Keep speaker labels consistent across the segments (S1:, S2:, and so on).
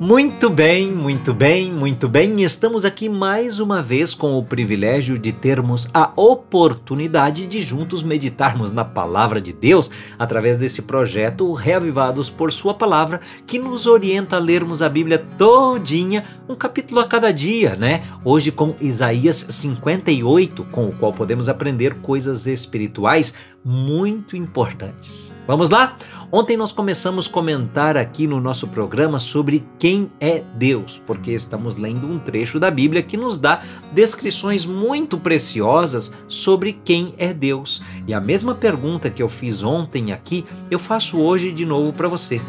S1: Muito bem, muito bem, muito bem. Estamos aqui mais uma vez com o privilégio de termos a oportunidade de juntos meditarmos na palavra de Deus através desse projeto Reavivados por Sua Palavra, que nos orienta a lermos a Bíblia todinha, um capítulo a cada dia, né? Hoje com Isaías 58, com o qual podemos aprender coisas espirituais muito importantes. Vamos lá? Ontem nós começamos a comentar aqui no nosso programa sobre quem é Deus, porque estamos lendo um trecho da Bíblia que nos dá descrições muito preciosas sobre quem é Deus. E a mesma pergunta que eu fiz ontem aqui, eu faço hoje de novo para você.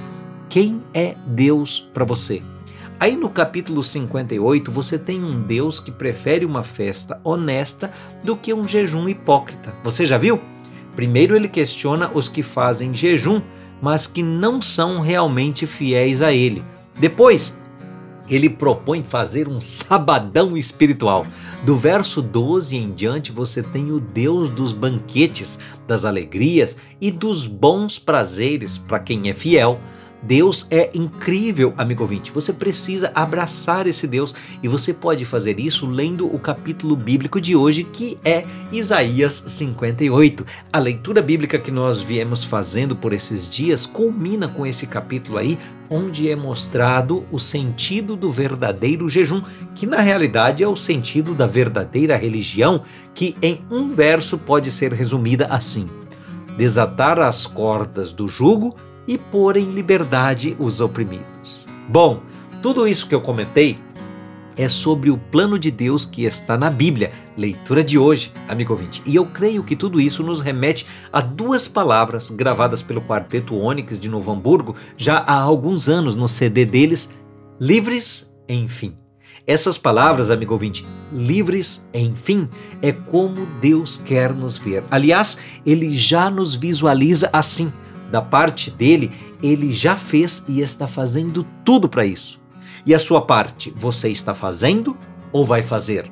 S1: Quem é Deus para você? Aí no capítulo 58 você tem um Deus que prefere uma festa honesta do que um jejum hipócrita. Você já viu? Primeiro, ele questiona os que fazem jejum, mas que não são realmente fiéis a ele. Depois, ele propõe fazer um sabadão espiritual. Do verso 12 em diante, você tem o Deus dos banquetes, das alegrias e dos bons prazeres para quem é fiel. Deus é incrível, amigo ouvinte. Você precisa abraçar esse Deus e você pode fazer isso lendo o capítulo bíblico de hoje, que é Isaías 58. A leitura bíblica que nós viemos fazendo por esses dias culmina com esse capítulo aí, onde é mostrado o sentido do verdadeiro jejum, que na realidade é o sentido da verdadeira religião, que em um verso pode ser resumida assim: desatar as cordas do jugo e pôr em liberdade os oprimidos. Bom, tudo isso que eu comentei é sobre o plano de Deus que está na Bíblia, leitura de hoje, amigo ouvinte. E eu creio que tudo isso nos remete a duas palavras gravadas pelo Quarteto Onyx de Novo Hamburgo já há alguns anos no CD deles, Livres Enfim. Essas palavras, amigo ouvinte, livres, enfim, é como Deus quer nos ver. Aliás, ele já nos visualiza assim da parte dele, ele já fez e está fazendo tudo para isso. E a sua parte, você está fazendo ou vai fazer?